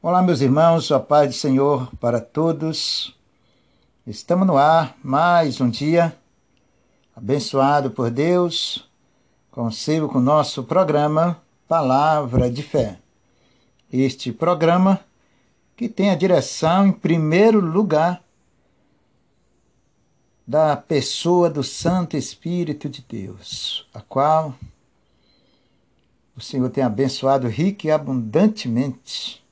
Olá, meus irmãos, a paz do Senhor para todos. Estamos no ar mais um dia, abençoado por Deus, consigo com o nosso programa Palavra de Fé. Este programa que tem a direção, em primeiro lugar, da pessoa do Santo Espírito de Deus, a qual o Senhor tem abençoado rica e abundantemente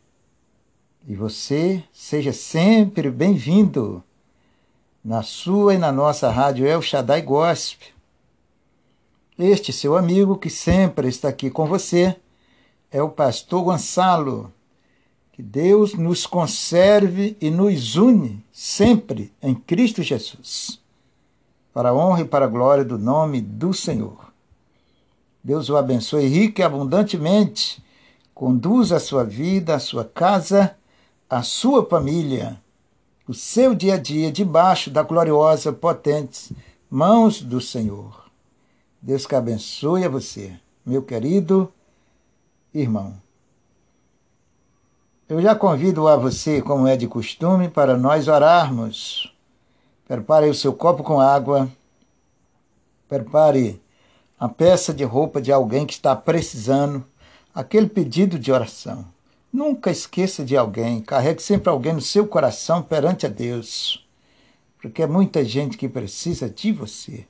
e você seja sempre bem-vindo na sua e na nossa rádio El Shaddai Gospel. Este seu amigo que sempre está aqui com você é o pastor Gonçalo. Que Deus nos conserve e nos une sempre em Cristo Jesus, para a honra e para a glória do nome do Senhor. Deus o abençoe rica e abundantemente, conduza a sua vida, a sua casa a sua família, o seu dia a dia debaixo da gloriosa, potentes mãos do Senhor. Deus que abençoe a você, meu querido irmão. Eu já convido a você, como é de costume, para nós orarmos. Prepare o seu copo com água. Prepare a peça de roupa de alguém que está precisando, aquele pedido de oração. Nunca esqueça de alguém, carregue sempre alguém no seu coração perante a Deus, porque é muita gente que precisa de você,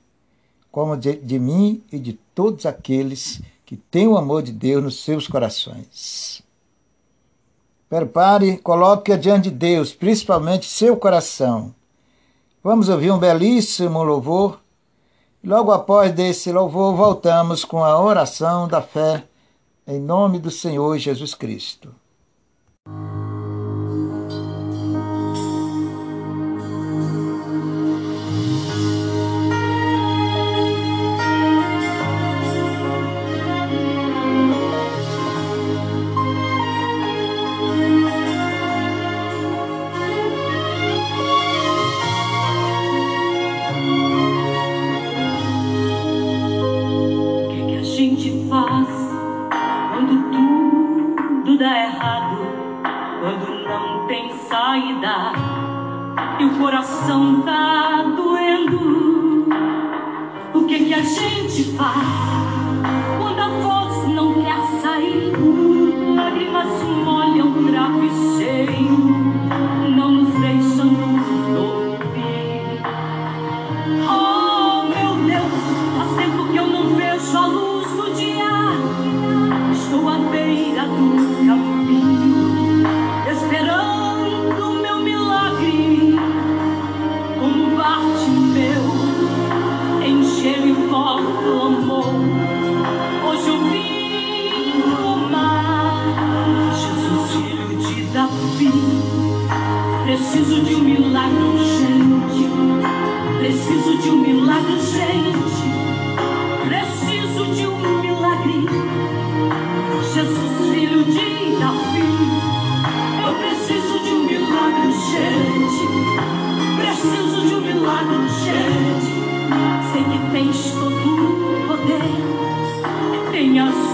como de, de mim e de todos aqueles que têm o amor de Deus nos seus corações. Prepare, coloque diante de Deus, principalmente seu coração. Vamos ouvir um belíssimo louvor. Logo após desse louvor, voltamos com a oração da fé em nome do Senhor Jesus Cristo. Coração tá doendo. O que que a gente faz Que tens todo o poder. Tenhas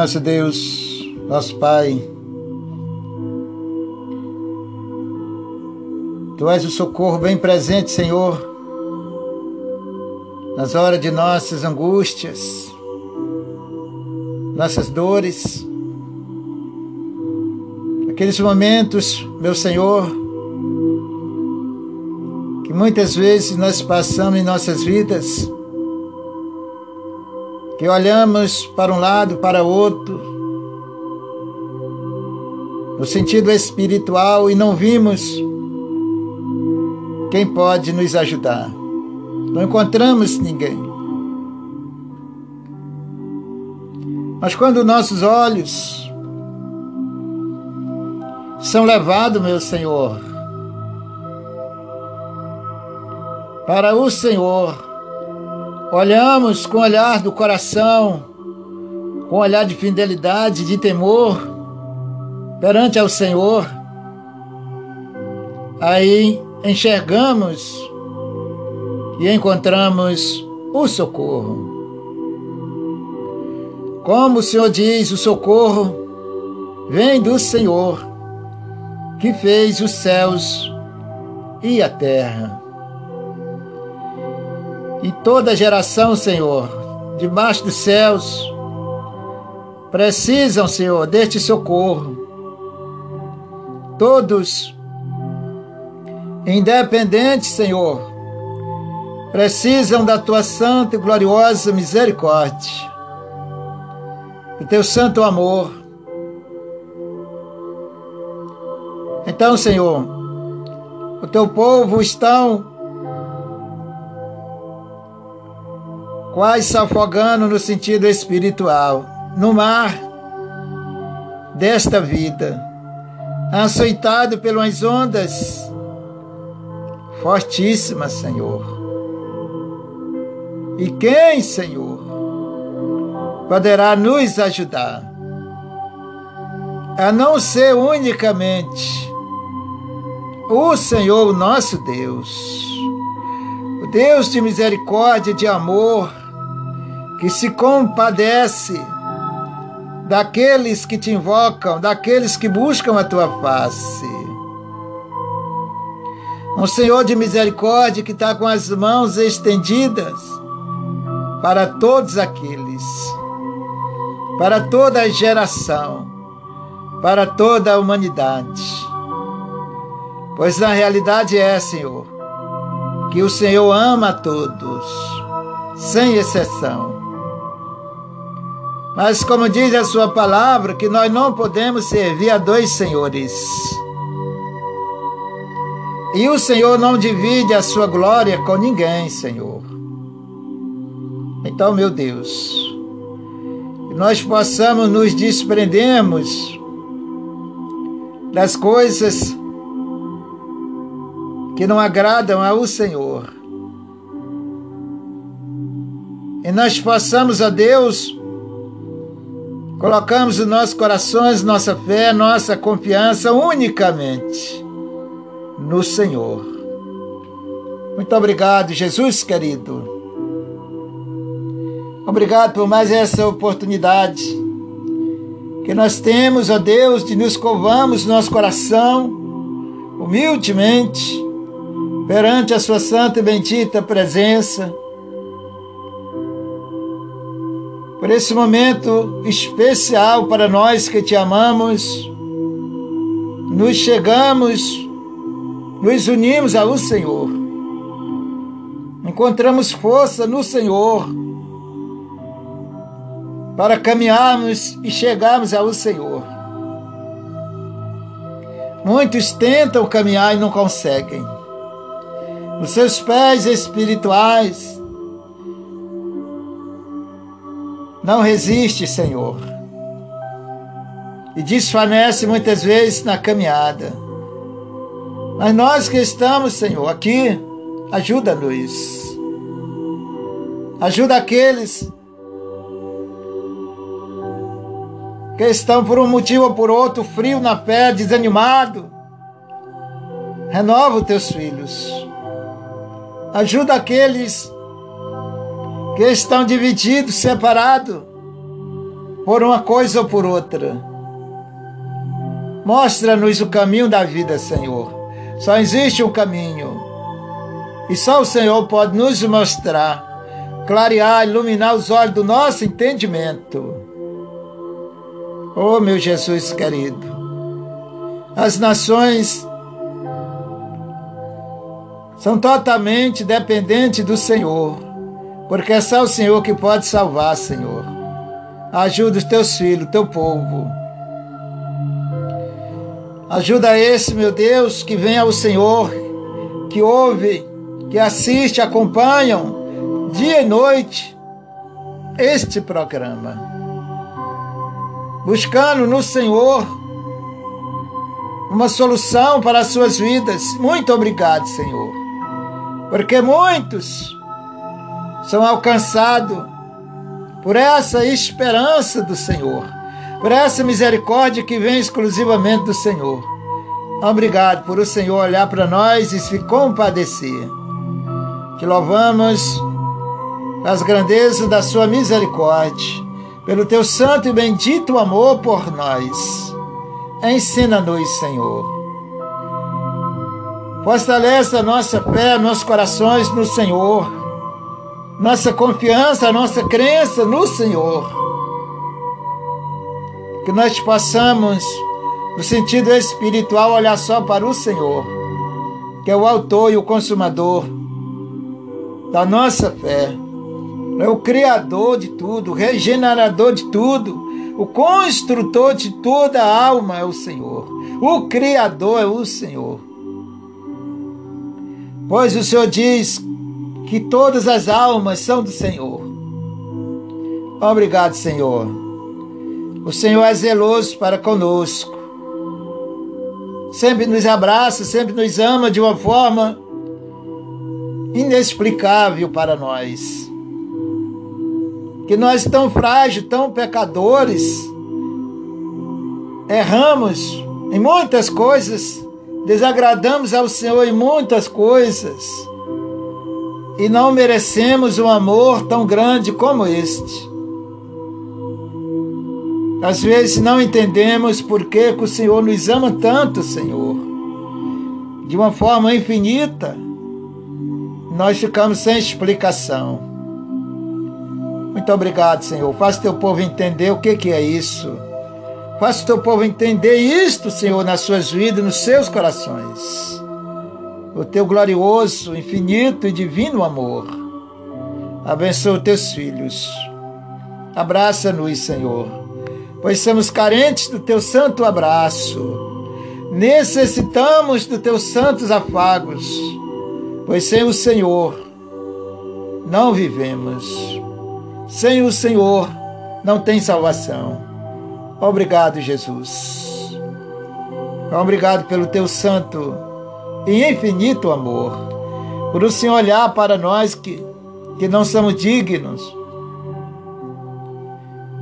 nosso Deus, nosso Pai, Tu és o socorro bem presente, Senhor, nas horas de nossas angústias, nossas dores, aqueles momentos, meu Senhor, que muitas vezes nós passamos em nossas vidas, que olhamos para um lado, para outro, no sentido espiritual e não vimos quem pode nos ajudar? Não encontramos ninguém. Mas quando nossos olhos são levados, meu Senhor, para o Senhor, olhamos com o olhar do coração, com o olhar de fidelidade, de temor, perante ao Senhor, aí enxergamos e encontramos o socorro. Como o Senhor diz, o socorro vem do Senhor, que fez os céus e a terra. E toda geração, Senhor, debaixo dos céus, precisam, Senhor, deste socorro. Todos independente, Senhor, precisam da tua santa e gloriosa misericórdia, do teu santo amor. Então, Senhor, o teu povo estão quase se afogando no sentido espiritual, no mar desta vida, açoitado pelas ondas fortíssima, Senhor. E quem, Senhor, poderá nos ajudar? A não ser unicamente o Senhor, nosso Deus, o Deus de misericórdia de amor, que se compadece daqueles que te invocam, daqueles que buscam a tua face. Um Senhor de misericórdia que está com as mãos estendidas para todos aqueles, para toda a geração, para toda a humanidade. Pois na realidade é, Senhor, que o Senhor ama a todos, sem exceção. Mas, como diz a Sua palavra, que nós não podemos servir a dois senhores. E o Senhor não divide a sua glória com ninguém, Senhor. Então, meu Deus, que nós possamos nos desprendermos das coisas que não agradam ao Senhor. E nós possamos, a Deus, colocamos os nossos corações, nossa fé, nossa confiança unicamente no Senhor. Muito obrigado, Jesus querido. Obrigado por mais essa oportunidade que nós temos, ó Deus, de nos covamos nosso coração humildemente perante a Sua santa e bendita presença. Por esse momento especial para nós que te amamos, nos chegamos nos unimos ao Senhor, encontramos força no Senhor para caminharmos e chegarmos ao Senhor. Muitos tentam caminhar e não conseguem. Os seus pés espirituais não resistem, Senhor, e desfanece muitas vezes na caminhada. Mas nós que estamos, Senhor, aqui, ajuda-nos. Ajuda aqueles que estão por um motivo ou por outro frio na pé, desanimado. Renova os teus filhos. Ajuda aqueles que estão divididos, separados. por uma coisa ou por outra. Mostra-nos o caminho da vida, Senhor. Só existe um caminho. E só o Senhor pode nos mostrar, clarear, iluminar os olhos do nosso entendimento. Oh, meu Jesus querido, as nações são totalmente dependentes do Senhor, porque é só o Senhor que pode salvar, Senhor. Ajuda os teus filhos, teu povo. Ajuda esse, meu Deus, que vem ao Senhor, que ouve, que assiste, acompanham dia e noite este programa. Buscando no Senhor uma solução para as suas vidas. Muito obrigado, Senhor porque muitos são alcançados por essa esperança do Senhor, por essa misericórdia que vem exclusivamente do Senhor. Obrigado por o Senhor olhar para nós e se compadecer. Te louvamos as grandezas da sua misericórdia, pelo teu santo e bendito amor por nós. Ensina-nos, Senhor Fortalece a nossa fé, nossos corações no Senhor. Nossa confiança, nossa crença no Senhor. Que nós possamos, no sentido espiritual, olhar só para o Senhor, que é o autor e o consumador da nossa fé. É o Criador de tudo, o regenerador de tudo, o construtor de toda a alma é o Senhor. O Criador é o Senhor. Pois o Senhor diz que todas as almas são do Senhor. Obrigado, Senhor. O Senhor é zeloso para conosco. Sempre nos abraça, sempre nos ama de uma forma inexplicável para nós. Que nós, tão frágeis, tão pecadores, erramos em muitas coisas desagradamos ao Senhor em muitas coisas e não merecemos um amor tão grande como este. Às vezes não entendemos por que, que o Senhor nos ama tanto, Senhor. De uma forma infinita, nós ficamos sem explicação. Muito obrigado, Senhor. Faça teu povo entender o que, que é isso. Faça teu povo entender isto, Senhor, nas suas vidas, nos seus corações. O teu glorioso, infinito e divino amor. Abençoa os teus filhos. Abraça-nos, Senhor, pois somos carentes do teu santo abraço. Necessitamos dos teus santos afagos, pois sem o Senhor não vivemos. Sem o Senhor não tem salvação. Obrigado, Jesus. Obrigado pelo teu santo e infinito amor. Por o Senhor olhar para nós que, que não somos dignos.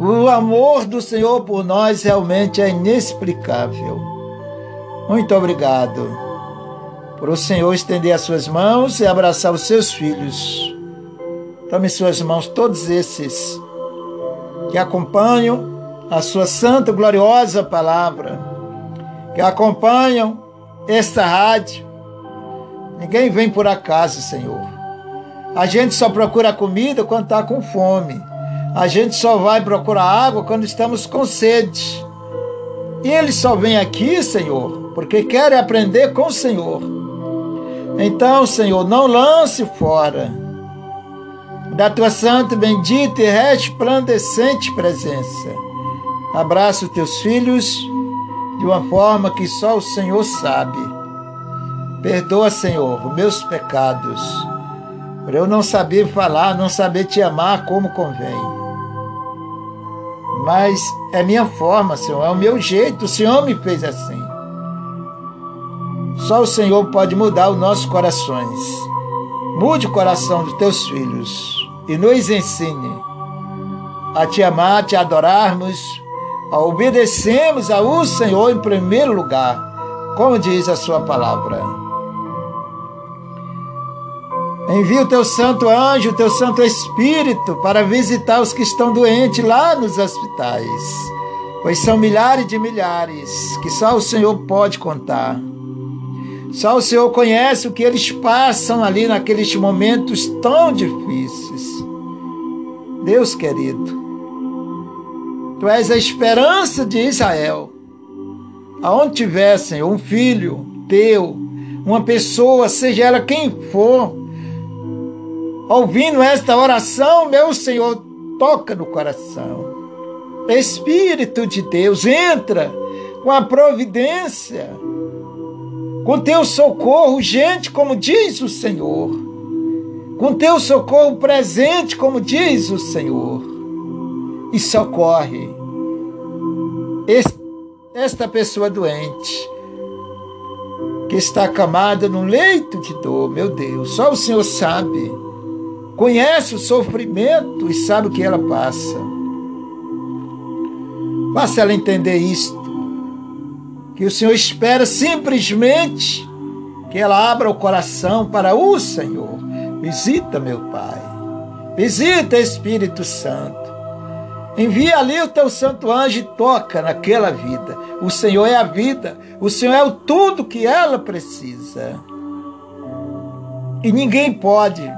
O amor do Senhor por nós realmente é inexplicável. Muito obrigado por o Senhor estender as suas mãos e abraçar os seus filhos. Tome suas mãos todos esses que acompanham a sua santa, gloriosa palavra, que acompanham esta rádio. Ninguém vem por acaso, Senhor. A gente só procura comida quando está com fome. A gente só vai procurar água quando estamos com sede. E eles só vêm aqui, Senhor, porque querem aprender com o Senhor. Então, Senhor, não lance fora da tua santa, bendita e resplandecente presença Abraça os teus filhos de uma forma que só o Senhor sabe. Perdoa, Senhor, os meus pecados, por eu não saber falar, não saber te amar como convém. Mas é minha forma, Senhor, é o meu jeito, o Senhor me fez assim. Só o Senhor pode mudar os nossos corações. Mude o coração dos teus filhos e nos ensine a te amar, a te adorarmos obedecemos ao Senhor em primeiro lugar, como diz a sua palavra. Envia o teu santo anjo, o teu santo espírito para visitar os que estão doentes lá nos hospitais, pois são milhares de milhares que só o Senhor pode contar. Só o Senhor conhece o que eles passam ali naqueles momentos tão difíceis. Deus querido, Tu és a esperança de Israel. Aonde tiver, Senhor, um filho teu, uma pessoa, seja ela quem for, ouvindo esta oração, meu Senhor, toca no coração. Espírito de Deus, entra com a providência, com teu socorro, gente, como diz o Senhor, com teu socorro presente, como diz o Senhor, e socorre esta pessoa doente que está acamada num leito de dor, meu Deus, só o Senhor sabe conhece o sofrimento e sabe o que ela passa. Faça ela entender isto, que o Senhor espera simplesmente que ela abra o coração para o Senhor. Visita, meu Pai. Visita, Espírito Santo. Envia ali o teu santo anjo e toca naquela vida. O Senhor é a vida. O Senhor é o tudo que ela precisa. E ninguém pode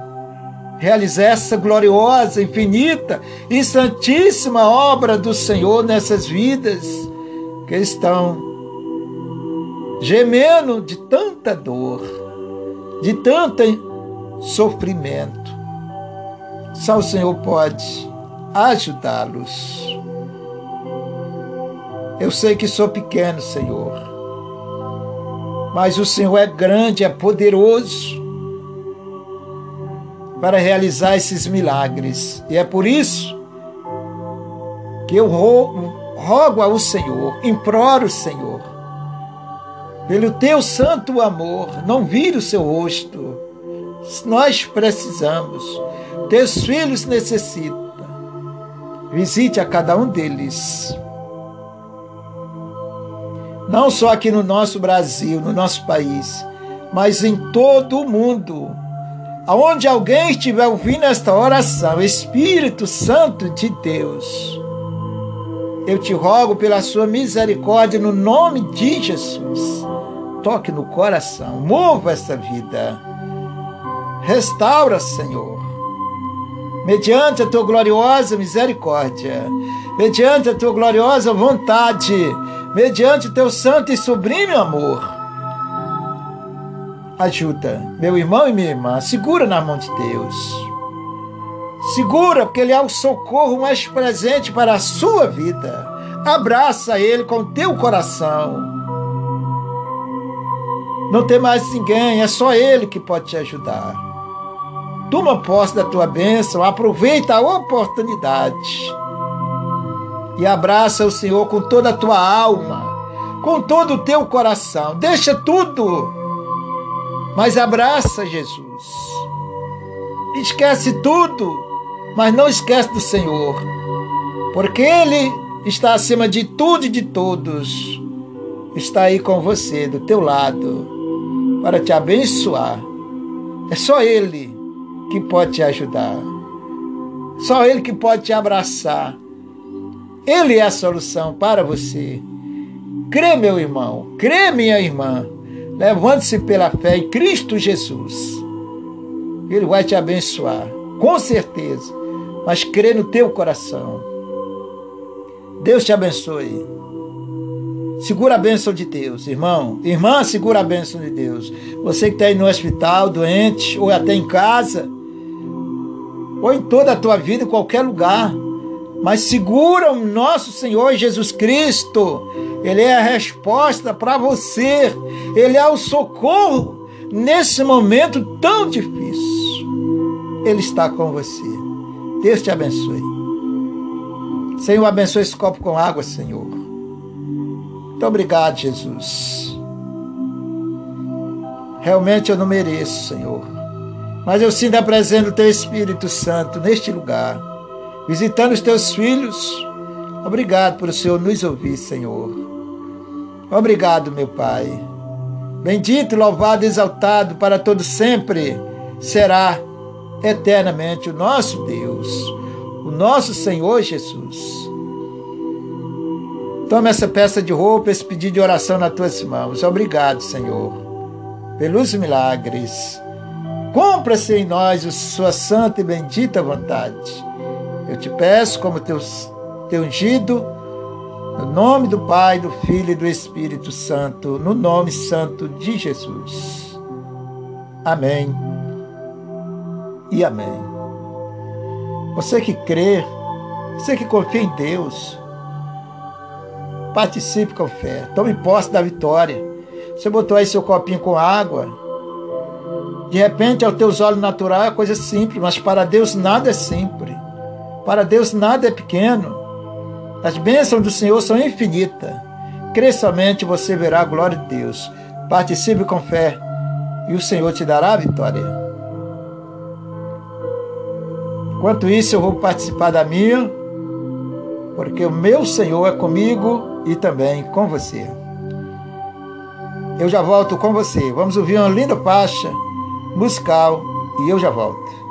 realizar essa gloriosa, infinita e santíssima obra do Senhor nessas vidas que estão gemendo de tanta dor, de tanto sofrimento. Só o Senhor pode ajudá-los. Eu sei que sou pequeno, Senhor, mas o Senhor é grande, é poderoso para realizar esses milagres. E é por isso que eu rogo, ao Senhor, imploro o Senhor, pelo teu santo amor, não vire o seu rosto. Nós precisamos, teus filhos necessitam. Visite a cada um deles. Não só aqui no nosso Brasil, no nosso país, mas em todo o mundo aonde alguém estiver ouvindo esta oração, Espírito Santo de Deus, eu te rogo pela sua misericórdia no nome de Jesus. Toque no coração, mova essa vida. Restaura, Senhor. Mediante a tua gloriosa misericórdia, mediante a tua gloriosa vontade, mediante o teu santo e sublime amor ajuda. Meu irmão e minha irmã, segura na mão de Deus. Segura, porque Ele é o socorro mais presente para a sua vida. Abraça Ele com teu coração. Não tem mais ninguém, é só Ele que pode te ajudar. Toma posse da tua bênção, aproveita a oportunidade e abraça o Senhor com toda a tua alma, com todo o teu coração. Deixa tudo mas abraça Jesus. Esquece tudo, mas não esquece do Senhor, porque Ele está acima de tudo e de todos. Está aí com você, do teu lado, para te abençoar. É só Ele que pode te ajudar. Só Ele que pode te abraçar. Ele é a solução para você. Crê, meu irmão, crê, minha irmã. Levante-se pela fé em Cristo Jesus. Ele vai te abençoar, com certeza. Mas crê no teu coração. Deus te abençoe. Segura a bênção de Deus, irmão. Irmã, segura a bênção de Deus. Você que está aí no hospital, doente, ou até em casa, ou em toda a tua vida, em qualquer lugar. Mas segura o nosso Senhor Jesus Cristo ele é a resposta para você. Ele é o socorro nesse momento tão difícil. Ele está com você. Deus te abençoe. Senhor, abençoe esse copo com água, Senhor. Muito obrigado, Jesus. Realmente eu não mereço, Senhor. Mas eu sinto a presença do Teu Espírito Santo neste lugar, visitando os Teus filhos. Obrigado por o Senhor nos ouvir, Senhor. Obrigado, meu Pai. Bendito, louvado, exaltado para todo sempre será eternamente o nosso Deus, o nosso Senhor Jesus. Toma essa peça de roupa, esse pedido de oração nas tuas mãos. Obrigado, Senhor, pelos milagres. Cumpra-se em nós a sua santa e bendita vontade. Eu te peço, como teu, teu ungido, no nome do Pai, do Filho e do Espírito Santo, no nome santo de Jesus. Amém e amém. Você que crê, você que confia em Deus, participe com fé, tome posse da vitória. Você botou aí seu copinho com água. De repente, aos teus olhos naturais é coisa simples, mas para Deus nada é simples. Para Deus nada é pequeno. As bênçãos do Senhor são infinitas. Crê somente você verá a glória de Deus. Participe com fé e o Senhor te dará a vitória. Enquanto isso, eu vou participar da minha, porque o meu Senhor é comigo e também com você. Eu já volto com você. Vamos ouvir uma linda faixa musical e eu já volto.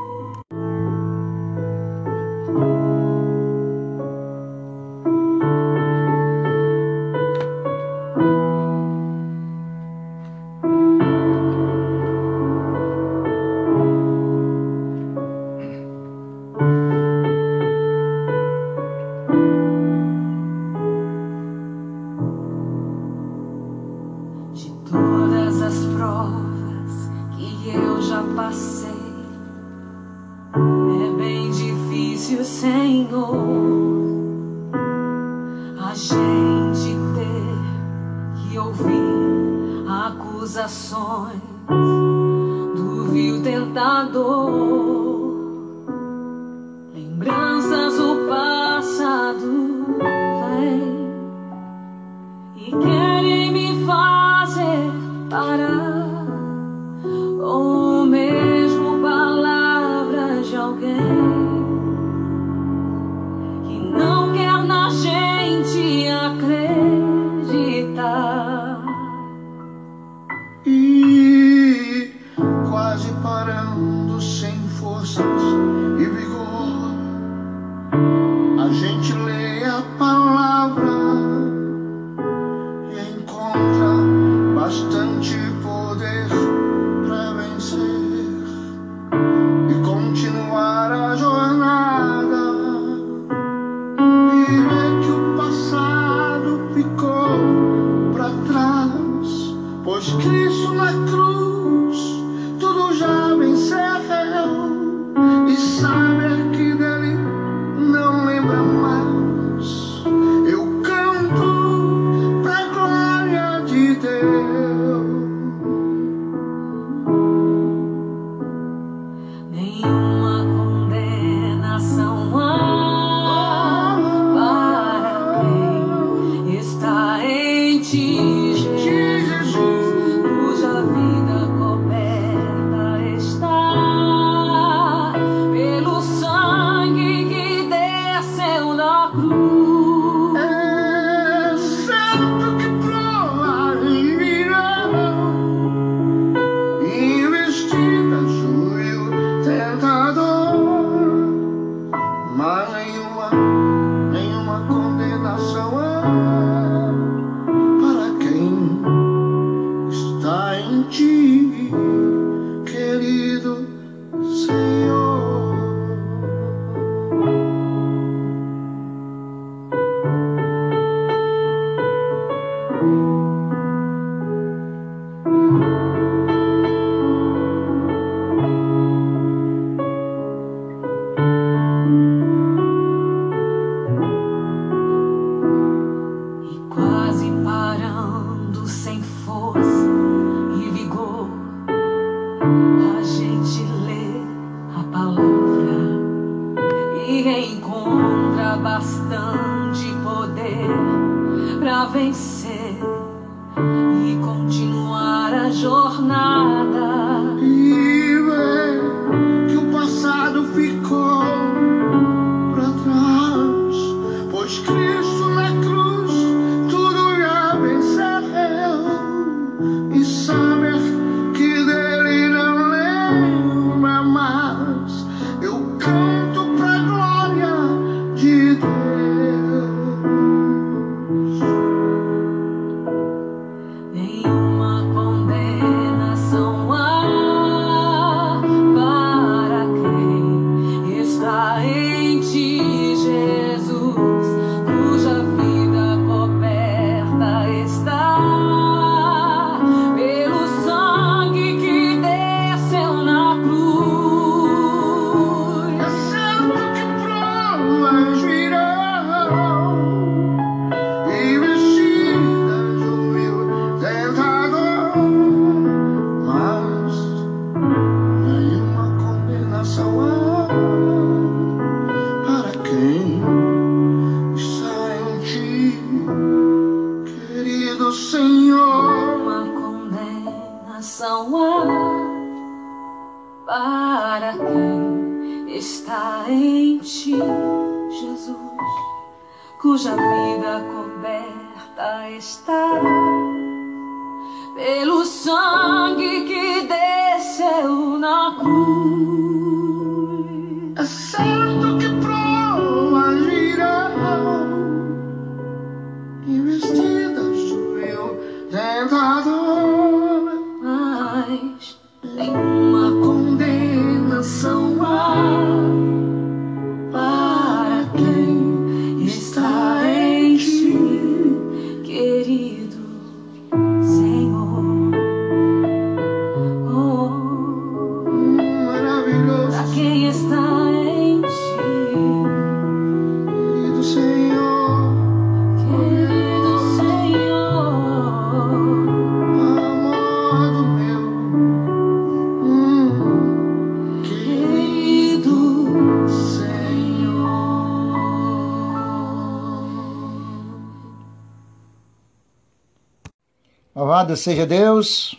Louvado seja Deus,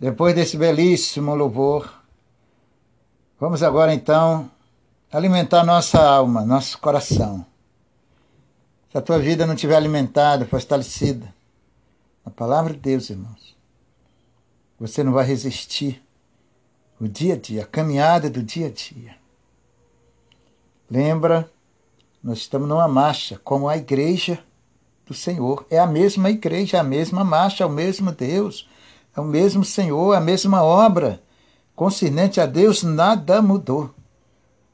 depois desse belíssimo louvor. Vamos agora então alimentar nossa alma, nosso coração. Se a tua vida não estiver alimentada, fortalecida, a palavra de Deus, irmãos, você não vai resistir o dia a dia, a caminhada do dia a dia. Lembra, nós estamos numa marcha, como a igreja do Senhor. É a mesma igreja, é a mesma marcha, é o mesmo Deus, é o mesmo Senhor, é a mesma obra. Concernente a Deus, nada mudou.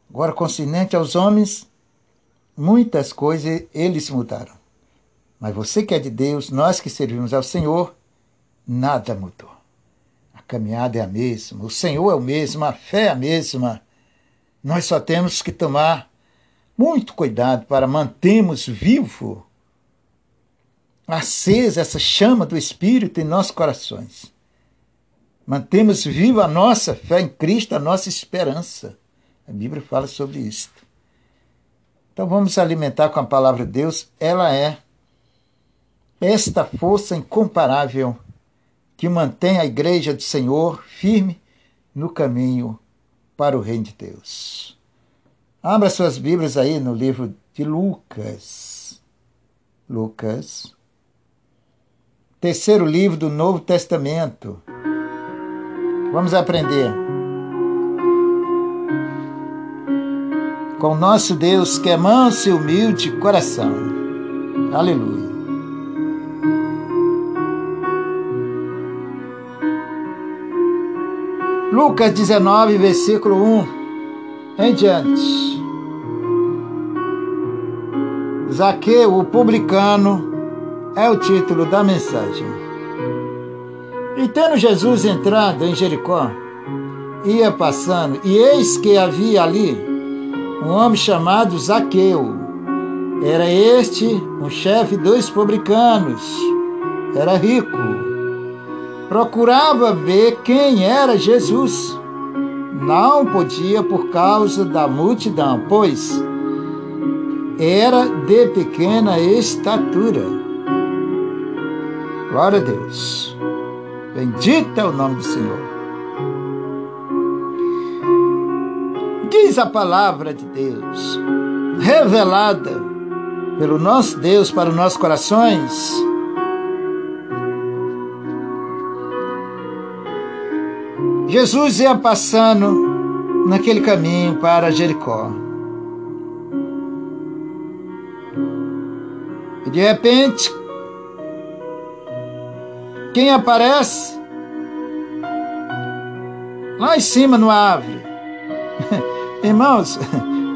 Agora, concernente aos homens, muitas coisas eles mudaram. Mas você que é de Deus, nós que servimos ao Senhor, nada mudou. A caminhada é a mesma, o Senhor é o mesmo, a fé é a mesma. Nós só temos que tomar muito cuidado para mantermos vivo acesa essa chama do Espírito em nossos corações. Mantemos viva a nossa fé em Cristo, a nossa esperança. A Bíblia fala sobre isso. Então vamos alimentar com a palavra de Deus. Ela é esta força incomparável que mantém a igreja do Senhor firme no caminho para o reino de Deus. Abra suas Bíblias aí no livro de Lucas. Lucas. Terceiro livro do Novo Testamento. Vamos aprender. Com nosso Deus que é manso e humilde de coração. Aleluia. Lucas 19, versículo 1 em diante. Zaqueu, o publicano, é o título da mensagem. E tendo Jesus entrado em Jericó, ia passando, e eis que havia ali um homem chamado Zaqueu. Era este um chefe dos publicanos, era rico. Procurava ver quem era Jesus. Não podia por causa da multidão, pois era de pequena estatura. Glória a Deus. Bendito é o nome do Senhor. Diz a palavra de Deus, revelada pelo nosso Deus para os nossos corações. Jesus ia passando naquele caminho para Jericó. E de repente, quem aparece? Lá em cima no árvore. Irmãos,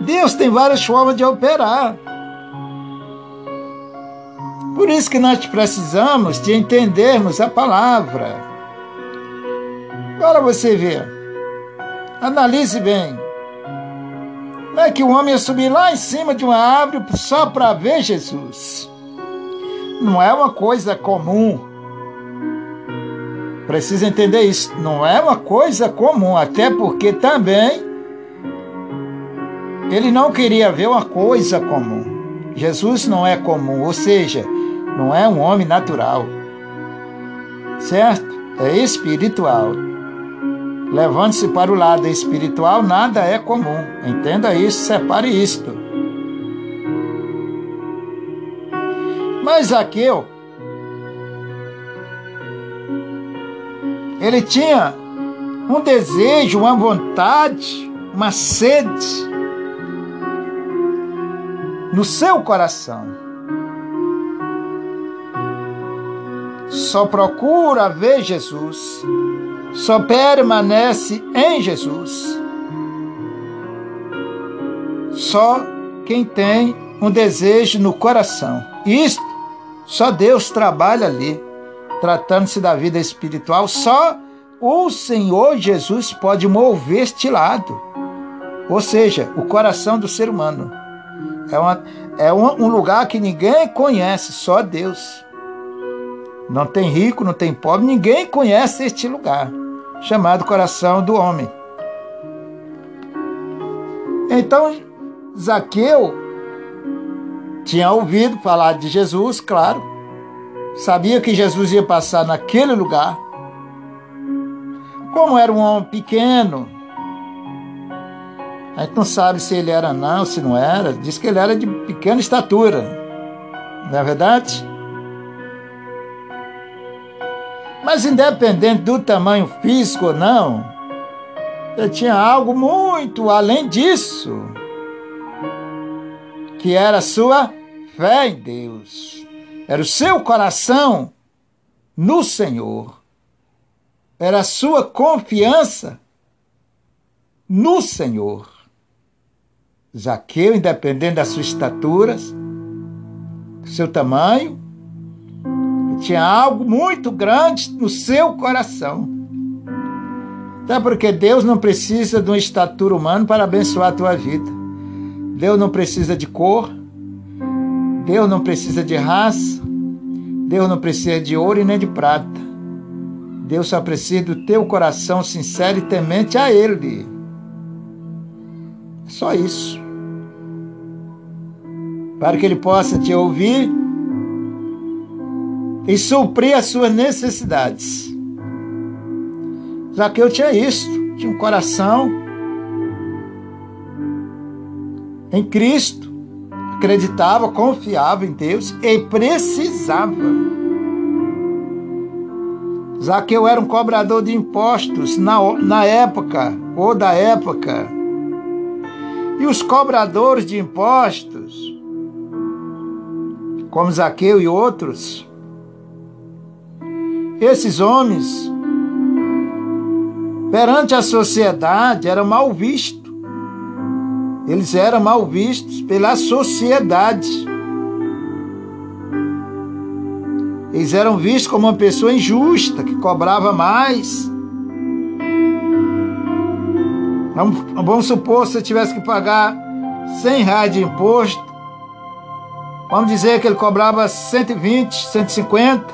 Deus tem várias formas de operar. Por isso que nós precisamos de entendermos a palavra. Agora você vê. Analise bem. Não é que o homem ia subir lá em cima de uma árvore só para ver Jesus. Não é uma coisa comum. Precisa entender isso. Não é uma coisa comum, até porque também ele não queria ver uma coisa comum. Jesus não é comum, ou seja, não é um homem natural. Certo? É espiritual. Levando-se para o lado espiritual, nada é comum. Entenda isso, separe isto. Mas Zaqueu, ele tinha um desejo, uma vontade, uma sede no seu coração. Só procura ver Jesus, só permanece em Jesus. Só quem tem um desejo no coração. Isto, só Deus trabalha ali, tratando-se da vida espiritual, só o Senhor Jesus pode mover este lado, ou seja, o coração do ser humano. É, uma, é um, lugar que ninguém conhece, só Deus. Não tem rico, não tem pobre, ninguém conhece este lugar, chamado coração do homem. Então, Zaqueu tinha ouvido falar de Jesus, claro, sabia que Jesus ia passar naquele lugar, como era um homem pequeno, a gente não sabe se ele era não, se não era. Diz que ele era de pequena estatura. Não é verdade? Mas independente do tamanho físico ou não, ele tinha algo muito além disso, que era a sua fé em Deus. Era o seu coração no Senhor era a sua confiança no Senhor. Zaqueu, independente das suas estaturas, do seu tamanho, tinha algo muito grande no seu coração. Até porque Deus não precisa de uma estatura humana para abençoar a tua vida. Deus não precisa de cor, Deus não precisa de raça, Deus não precisa de ouro e nem de prata. Deus só precisa do teu coração sincero e temente a Ele. É só isso. Para que Ele possa te ouvir e suprir as suas necessidades. Zaqueu tinha isso, tinha um coração em Cristo, acreditava, confiava em Deus e precisava Zaqueu era um cobrador de impostos na, na época, ou da época. E os cobradores de impostos, como Zaqueu e outros, esses homens, perante a sociedade, eram mal vistos. Eles eram mal vistos pela sociedade. Eles eram vistos como uma pessoa injusta, que cobrava mais. Vamos, supor se você tivesse que pagar 100 reais de imposto. Vamos dizer que ele cobrava 120, 150,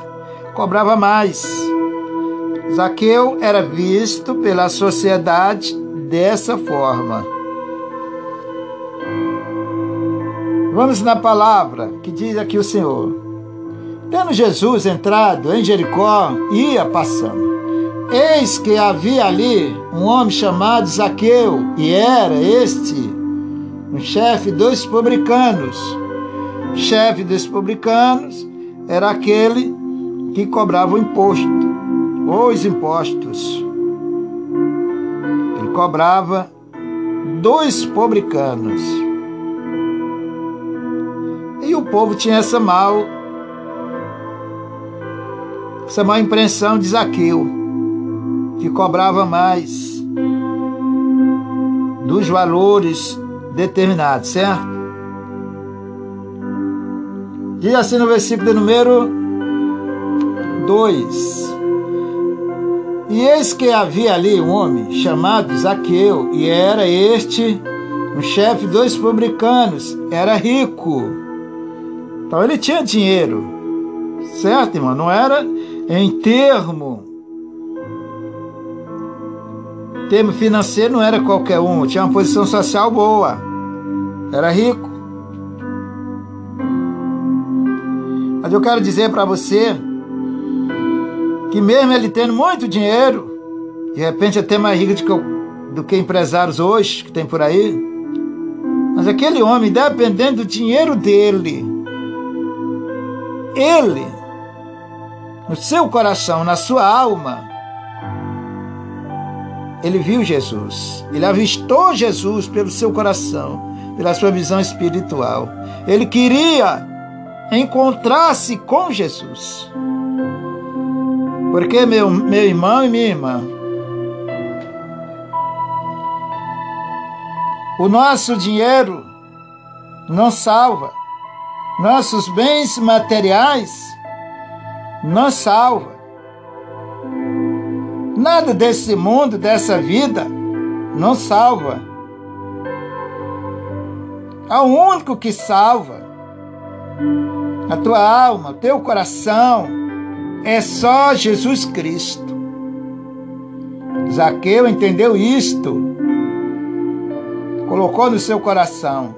cobrava mais. Zaqueu era visto pela sociedade dessa forma. Vamos na palavra que diz aqui o Senhor. Tendo Jesus entrado em Jericó, ia passando. Eis que havia ali um homem chamado Zaqueu, e era este um chefe dos publicanos. Chefe dos publicanos era aquele que cobrava o imposto, os impostos. Ele cobrava dois publicanos. Povo tinha essa mal essa má impressão de Zaqueu, que cobrava mais dos valores determinados, certo? Diz assim no versículo número 2: E eis que havia ali um homem chamado Zaqueu, e era este um chefe dos publicanos, era rico. Então ele tinha dinheiro, certo, irmão? Não era em termo. Termo financeiro não era qualquer um, tinha uma posição social boa, era rico. Mas eu quero dizer para você que, mesmo ele tendo muito dinheiro, De repente até mais rico do que, do que empresários hoje que tem por aí. Mas aquele homem, dependendo do dinheiro dele, ele, no seu coração, na sua alma, ele viu Jesus. Ele avistou Jesus pelo seu coração, pela sua visão espiritual. Ele queria encontrar-se com Jesus. Porque, meu, meu irmão e minha irmã, o nosso dinheiro não salva, nossos bens materiais não salva. Nada desse mundo, dessa vida, não salva. Há o único que salva a tua alma, o teu coração, é só Jesus Cristo. Zaqueu entendeu isto, colocou no seu coração.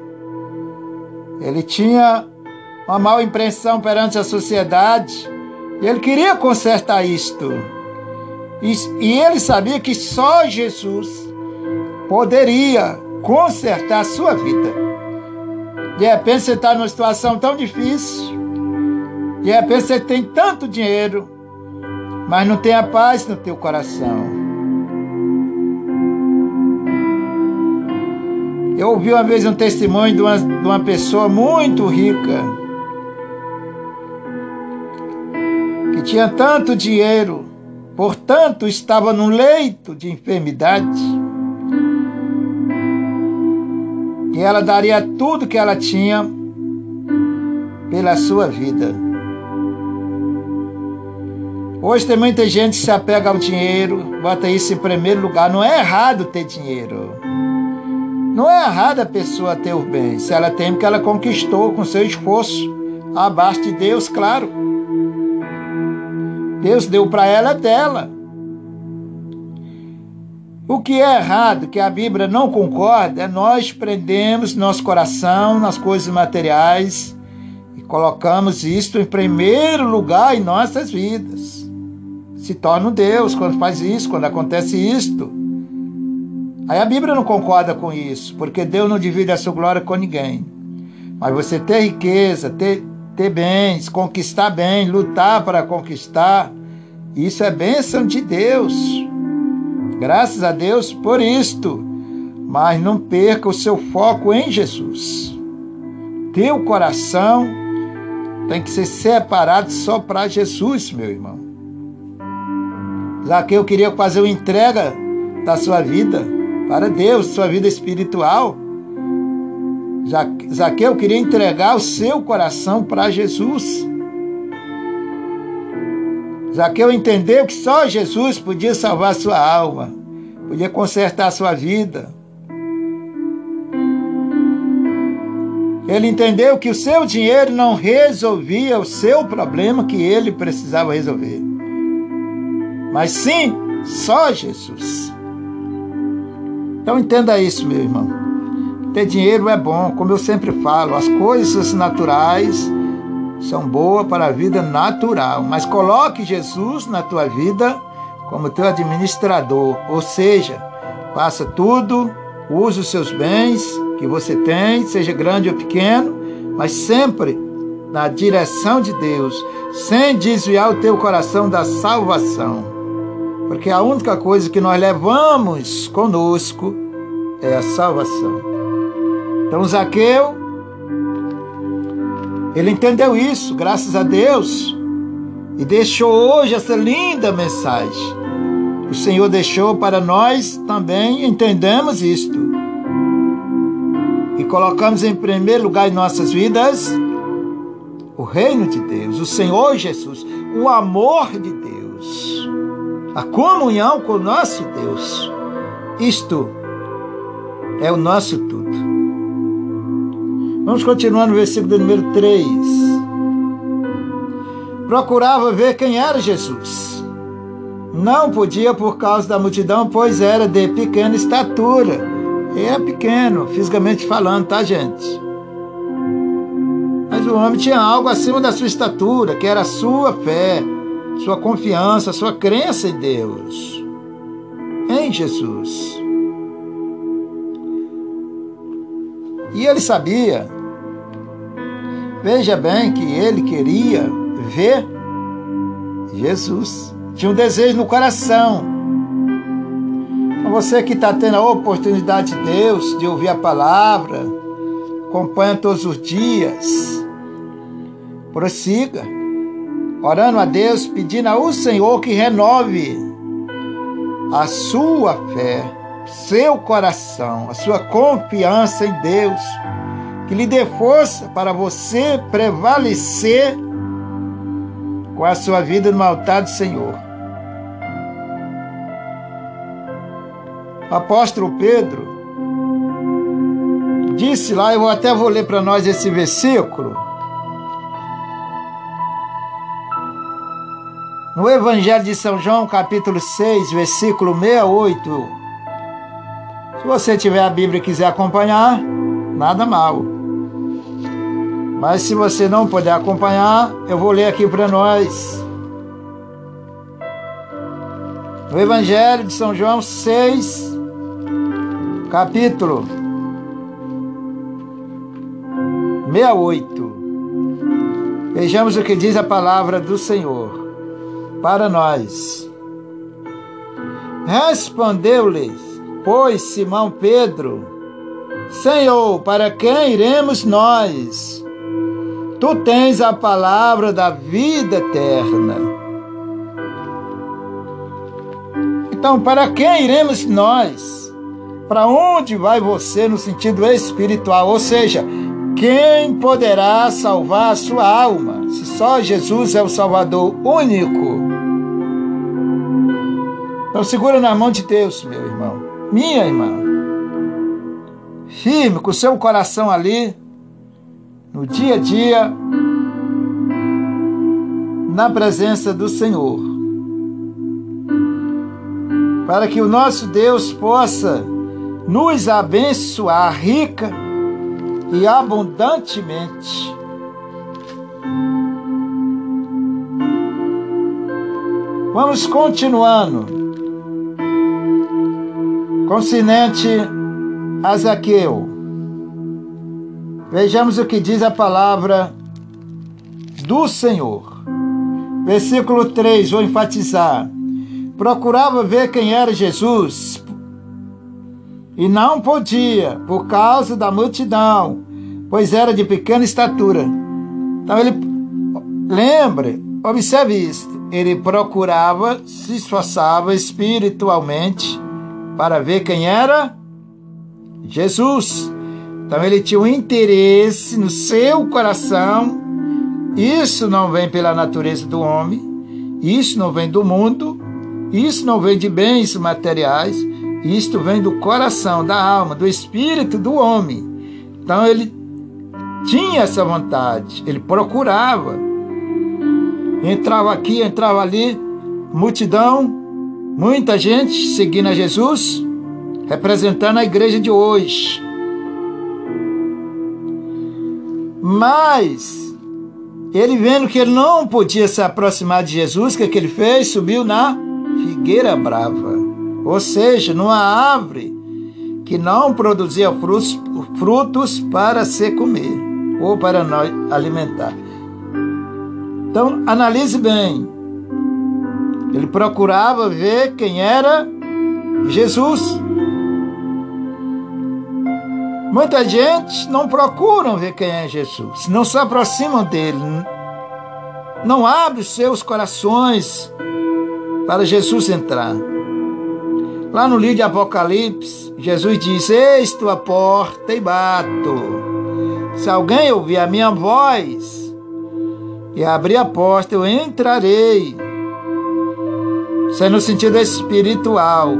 Ele tinha uma mal impressão perante a sociedade ele queria consertar isto. E, e ele sabia que só Jesus poderia consertar a sua vida. De repente você está numa situação tão difícil. De repente você tem tanto dinheiro, mas não tem a paz no teu coração. Eu ouvi uma vez um testemunho de uma, de uma pessoa muito rica, tinha tanto dinheiro, portanto estava num leito de enfermidade e ela daria tudo que ela tinha pela sua vida. Hoje tem muita gente que se apega ao dinheiro, bota isso em primeiro lugar. Não é errado ter dinheiro. Não é errado a pessoa ter o bem, se ela tem porque ela conquistou com seu esforço, abaixo de Deus, claro. Deus deu para ela dela. O que é errado, que a Bíblia não concorda, é nós prendemos nosso coração nas coisas materiais e colocamos isto em primeiro lugar em nossas vidas. Se torna um Deus quando faz isso, quando acontece isto. Aí a Bíblia não concorda com isso, porque Deus não divide a sua glória com ninguém. Mas você ter riqueza, ter, ter bens, conquistar bem, lutar para conquistar, isso é bênção de Deus. Graças a Deus por isto. Mas não perca o seu foco em Jesus. Teu coração tem que ser separado só para Jesus, meu irmão. Zaqueu queria fazer uma entrega da sua vida para Deus, sua vida espiritual. Zaqueu queria entregar o seu coração para Jesus. Zaqueu entendeu que só Jesus podia salvar sua alma, podia consertar sua vida. Ele entendeu que o seu dinheiro não resolvia o seu problema que ele precisava resolver. Mas sim, só Jesus. Então entenda isso, meu irmão. Ter dinheiro é bom, como eu sempre falo, as coisas naturais são boas para a vida natural, mas coloque Jesus na tua vida como teu administrador, ou seja, faça tudo, use os seus bens que você tem, seja grande ou pequeno, mas sempre na direção de Deus, sem desviar o teu coração da salvação. Porque a única coisa que nós levamos conosco é a salvação. Então Zaqueu ele entendeu isso, graças a Deus, e deixou hoje essa linda mensagem. O Senhor deixou para nós também entendemos isto. E colocamos em primeiro lugar em nossas vidas o reino de Deus, o Senhor Jesus, o amor de Deus, a comunhão com o nosso Deus. Isto é o nosso tudo. Vamos continuar no versículo número 3. Procurava ver quem era Jesus. Não podia por causa da multidão, pois era de pequena estatura. É pequeno, fisicamente falando, tá, gente? Mas o homem tinha algo acima da sua estatura, que era a sua fé, sua confiança, sua crença em Deus. em Jesus. E ele sabia, veja bem, que ele queria ver Jesus. Tinha um desejo no coração. Então, você que está tendo a oportunidade de Deus de ouvir a palavra, acompanha todos os dias, prossiga, orando a Deus, pedindo ao Senhor que renove a sua fé, seu coração, a sua confiança em Deus, que lhe dê força para você prevalecer com a sua vida no altar do Senhor. O apóstolo Pedro disse lá, eu até vou ler para nós esse versículo. No Evangelho de São João, capítulo 6, versículo 68. Se você tiver a Bíblia e quiser acompanhar, nada mal. Mas se você não puder acompanhar, eu vou ler aqui para nós. No Evangelho de São João 6, capítulo 68. Vejamos o que diz a palavra do Senhor para nós. Respondeu-lhes, pois, Simão Pedro: Senhor, para quem iremos nós? Tu tens a palavra da vida eterna. Então, para quem iremos nós? Para onde vai você no sentido espiritual? Ou seja, quem poderá salvar a sua alma se só Jesus é o Salvador único? Então segura na mão de Deus, meu irmão, minha irmã. Firme com o seu coração ali, no dia a dia, na presença do Senhor. Para que o nosso Deus possa nos abençoar rica e abundantemente. Vamos continuando. Consonante a Zaqueu. Vejamos o que diz a palavra do Senhor. Versículo 3, vou enfatizar. Procurava ver quem era Jesus, e não podia, por causa da multidão, pois era de pequena estatura. Então ele, lembre, observe isto, ele procurava, se esforçava espiritualmente para ver quem era Jesus. Então ele tinha um interesse no seu coração. Isso não vem pela natureza do homem, isso não vem do mundo, isso não vem de bens materiais, isto vem do coração, da alma, do espírito do homem. Então ele tinha essa vontade, ele procurava. Entrava aqui, entrava ali, multidão, muita gente seguindo a Jesus, representando a igreja de hoje. Mas ele vendo que ele não podia se aproximar de Jesus, o que, que ele fez? Subiu na figueira brava ou seja, numa árvore que não produzia frutos, frutos para se comer ou para nós alimentar. Então, analise bem. Ele procurava ver quem era Jesus. Muita gente não procuram ver quem é Jesus, não se aproximam dele, não abrem seus corações para Jesus entrar. Lá no livro de Apocalipse, Jesus diz: Eis tua porta e bato. Se alguém ouvir a minha voz e abrir a porta, eu entrarei. Isso é no sentido espiritual.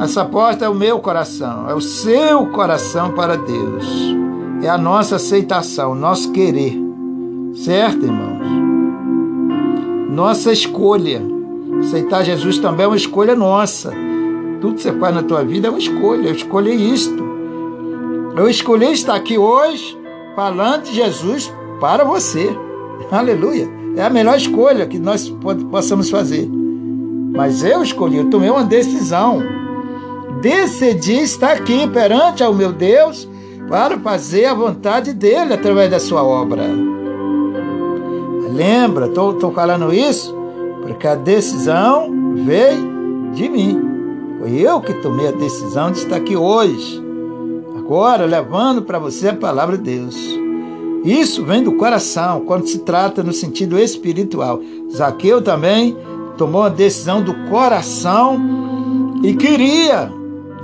Essa porta é o meu coração, é o seu coração para Deus. É a nossa aceitação, nosso querer. Certo, irmãos? Nossa escolha. Aceitar Jesus também é uma escolha nossa. Tudo que você faz na tua vida é uma escolha. Eu escolhi isto. Eu escolhi estar aqui hoje falando de Jesus para você. Aleluia. É a melhor escolha que nós possamos fazer. Mas eu escolhi, eu tomei uma decisão. Decidi estar aqui perante ao meu Deus para fazer a vontade dele através da sua obra. Lembra, estou falando isso porque a decisão veio de mim. Foi eu que tomei a decisão de estar aqui hoje, agora levando para você a palavra de Deus. Isso vem do coração, quando se trata no sentido espiritual. Zaqueu também tomou a decisão do coração e queria,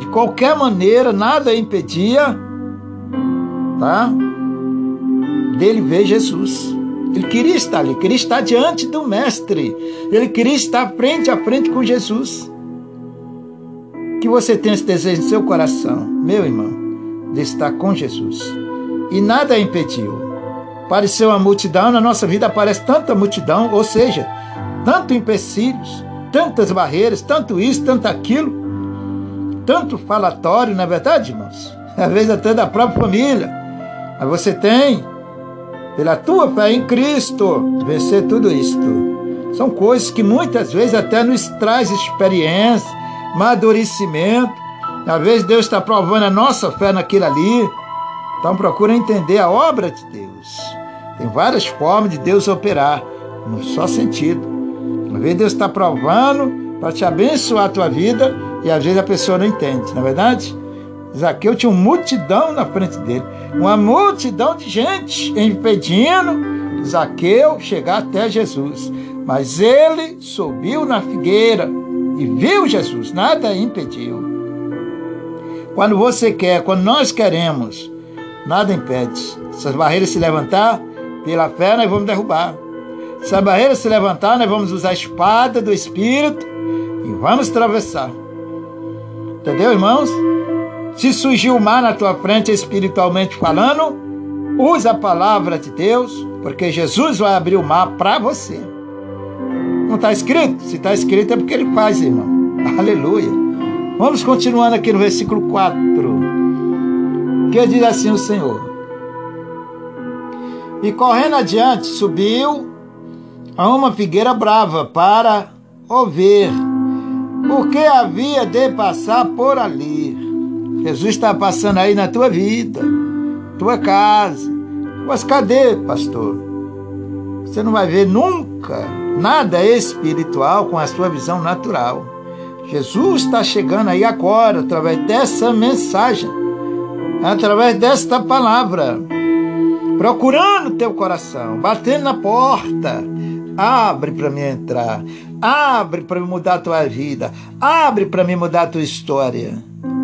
de qualquer maneira, nada impedia, tá? Dele ver Jesus. Ele queria estar ali, queria estar diante do Mestre. Ele queria estar frente a frente com Jesus. Que você tenha esse desejo no seu coração, meu irmão, de estar com Jesus. E nada impediu. Pareceu uma multidão, na nossa vida aparece tanta multidão, ou seja, tanto empecilhos, tantas barreiras, tanto isso, tanto aquilo, tanto falatório, na é verdade, irmãos? Às vezes até da própria família. Mas você tem pela tua fé em Cristo, vencer tudo isto. São coisas que muitas vezes até nos traz experiência, amadurecimento. Às vezes Deus está provando a nossa fé naquilo ali. Então procura entender a obra de Deus. Tem várias formas de Deus operar, num só sentido. Às vezes Deus está provando para te abençoar a tua vida e às vezes a pessoa não entende, não é verdade? Zaqueu tinha uma multidão na frente dele, uma multidão de gente impedindo Zaqueu chegar até Jesus. Mas ele subiu na figueira e viu Jesus, nada impediu. Quando você quer, quando nós queremos, nada impede. Se as barreiras se levantar, pela fé nós vamos derrubar. Se a barreira se levantar, nós vamos usar a espada do Espírito e vamos atravessar. Entendeu, irmãos? Se surgir o mar na tua frente espiritualmente falando, use a palavra de Deus, porque Jesus vai abrir o mar para você. Não está escrito? Se está escrito é porque ele faz, irmão. Aleluia. Vamos continuando aqui no versículo 4. Que diz assim o Senhor. E correndo adiante, subiu a uma figueira brava para ouvir, porque havia de passar por ali. Jesus está passando aí na tua vida, tua casa. Mas cadê, pastor? Você não vai ver nunca nada espiritual com a sua visão natural. Jesus está chegando aí agora, através dessa mensagem, através desta palavra, procurando teu coração, batendo na porta. Abre para mim entrar, abre para mudar a tua vida, abre para mim mudar a tua história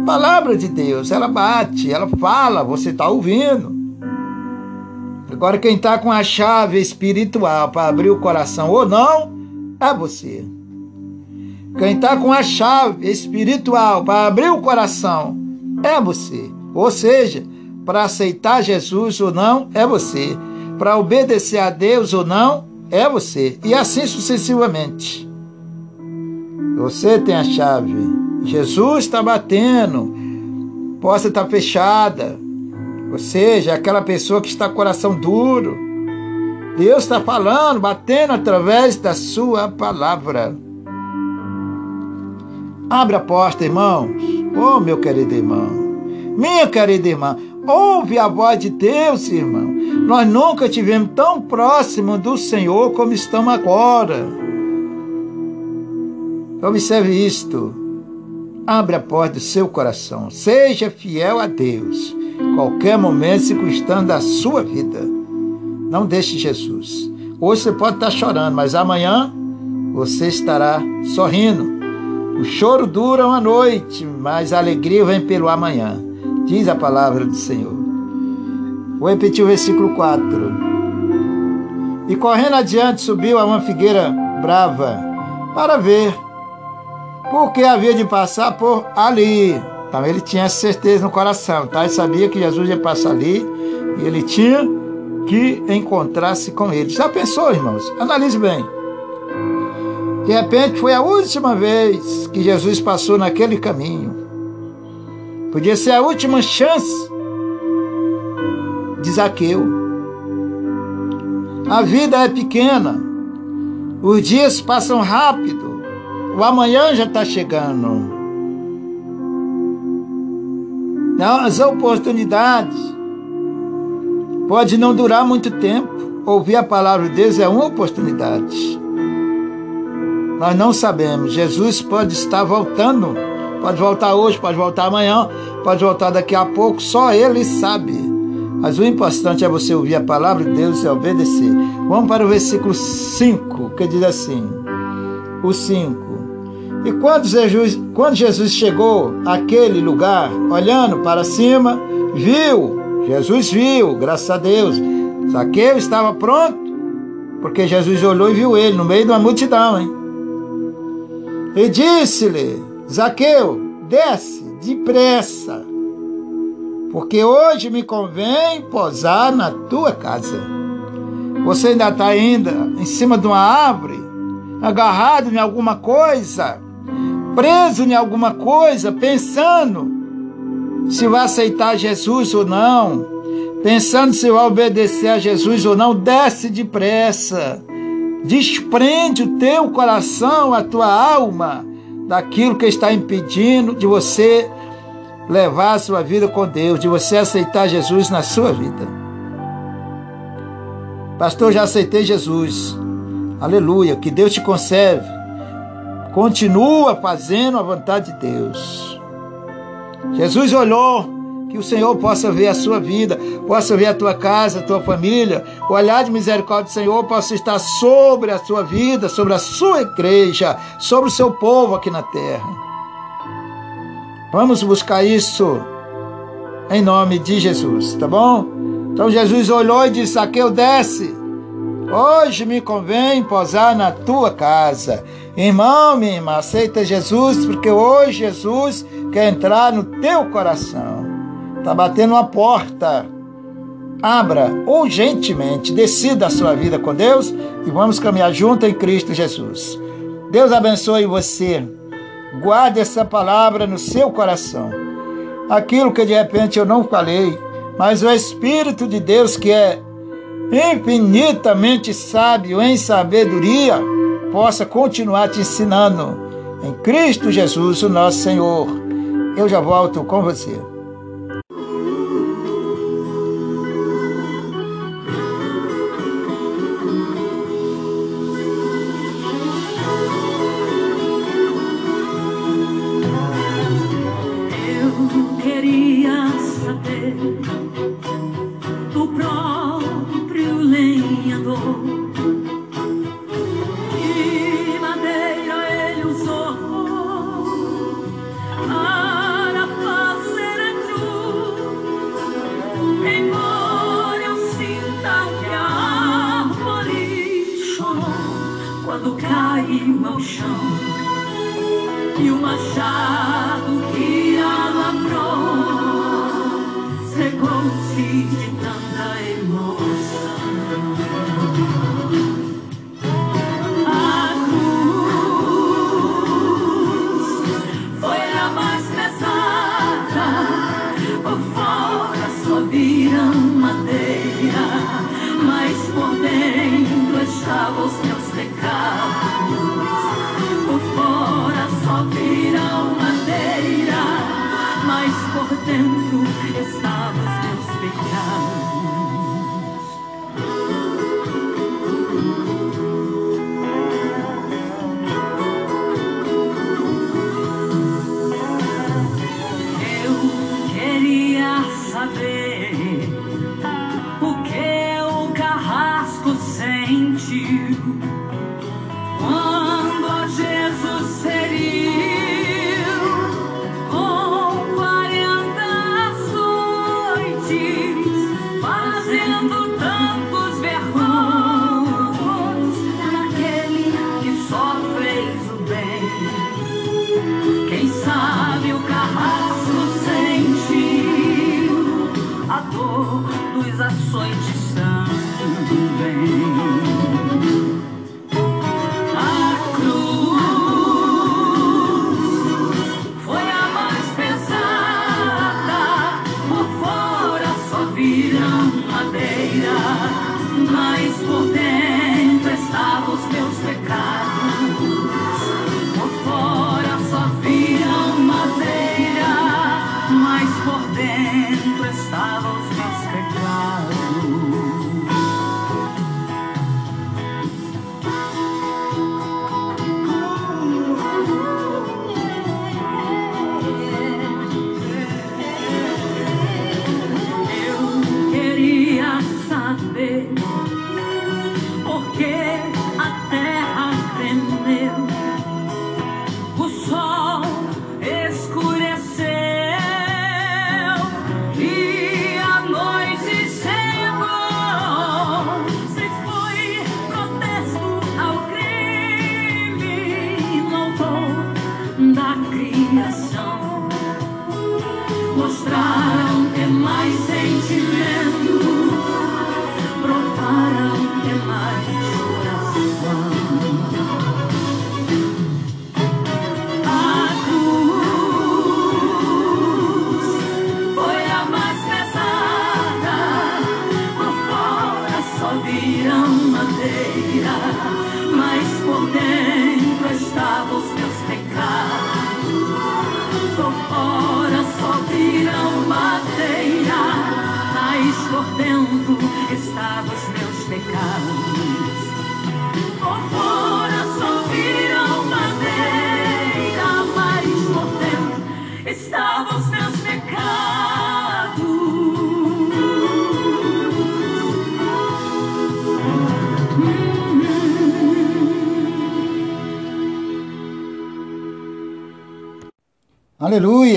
palavra de Deus, ela bate, ela fala, você está ouvindo. Agora, quem está com a chave espiritual para abrir o coração ou não, é você. Quem está com a chave espiritual para abrir o coração é você. Ou seja, para aceitar Jesus ou não, é você. Para obedecer a Deus ou não, é você. E assim sucessivamente. Você tem a chave. Jesus está batendo, porta está fechada. Ou seja, aquela pessoa que está com o coração duro. Deus está falando, batendo através da sua palavra. Abre a porta, irmãos. Oh, meu querido irmão. Minha querida irmã, ouve a voz de Deus, irmão. Nós nunca tivemos tão próximo do Senhor como estamos agora. Observe isto. Abre a porta do seu coração. Seja fiel a Deus. Qualquer momento circunstante da sua vida. Não deixe Jesus. Hoje você pode estar chorando, mas amanhã você estará sorrindo. O choro dura uma noite, mas a alegria vem pelo amanhã. Diz a palavra do Senhor. Vou repetir o versículo 4. E correndo adiante subiu a uma figueira brava para ver porque havia de passar por ali. Então ele tinha certeza no coração, tá? Ele sabia que Jesus ia passar ali e ele tinha que encontrar-se com ele. Já pensou, irmãos? Analise bem. De repente foi a última vez que Jesus passou naquele caminho. Podia ser a última chance de Zaqueu. A vida é pequena, os dias passam rápido, O amanhã já está chegando. As oportunidades pode não durar muito tempo. Ouvir a palavra de Deus é uma oportunidade. Nós não sabemos. Jesus pode estar voltando. Pode voltar hoje, pode voltar amanhã, pode voltar daqui a pouco. Só Ele sabe. Mas o importante é você ouvir a palavra de Deus e obedecer. Vamos para o versículo 5, que diz assim: O 5. E quando Jesus, quando Jesus chegou àquele lugar, olhando para cima, viu, Jesus viu, graças a Deus, Zaqueu estava pronto, porque Jesus olhou e viu ele no meio de uma multidão, hein? E disse-lhe: Zaqueu, desce depressa, porque hoje me convém posar na tua casa. Você ainda está ainda em cima de uma árvore, agarrado em alguma coisa, preso em alguma coisa, pensando se vai aceitar Jesus ou não, pensando se vai obedecer a Jesus ou não, desce depressa. Desprende o teu coração, a tua alma, daquilo que está impedindo de você levar a sua vida com Deus, de você aceitar Jesus na sua vida. Pastor, já aceitei Jesus. Aleluia. Que Deus te conserve Continua fazendo a vontade de Deus. Jesus olhou que o Senhor possa ver a sua vida, possa ver a tua casa, a tua família. O olhar de misericórdia do Senhor possa estar sobre a sua vida, sobre a sua igreja, sobre o seu povo aqui na terra. Vamos buscar isso em nome de Jesus, tá bom? Então Jesus olhou e disse: Aqueu desce. Hoje me convém posar na tua casa. Irmão, minha irmã, aceita Jesus, porque hoje Jesus quer entrar no teu coração. Está batendo uma porta. Abra urgentemente, decida a sua vida com Deus e vamos caminhar junto em Cristo Jesus. Deus abençoe você. Guarde essa palavra no seu coração. Aquilo que de repente eu não falei, mas o Espírito de Deus que é infinitamente sábio em sabedoria, possa continuar te ensinando. Em Cristo Jesus, o nosso Senhor. Eu já volto com você.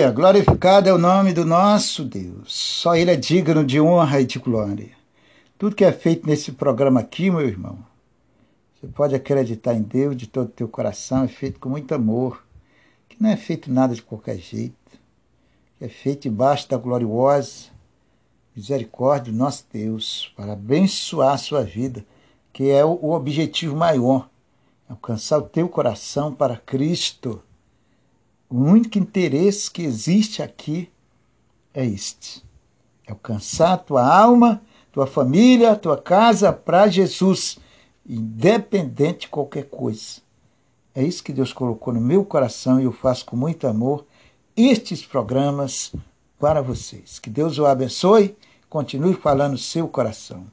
Aleluia! Glorificado é o nome do nosso Deus. Só Ele é digno de honra e de glória. Tudo que é feito nesse programa aqui, meu irmão, você pode acreditar em Deus de todo o teu coração, é feito com muito amor, que não é feito nada de qualquer jeito, que é feito debaixo da gloriosa misericórdia do nosso Deus, para abençoar a sua vida, que é o o objetivo maior, alcançar o teu coração para Cristo. O único interesse que existe aqui é este: é alcançar tua alma, tua família, tua casa para Jesus, independente de qualquer coisa. É isso que Deus colocou no meu coração e eu faço com muito amor estes programas para vocês. Que Deus o abençoe, continue falando no seu coração.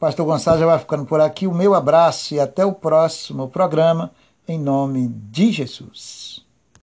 Pastor Gonçalo já vai ficando por aqui. O meu abraço e até o próximo programa, em nome de Jesus.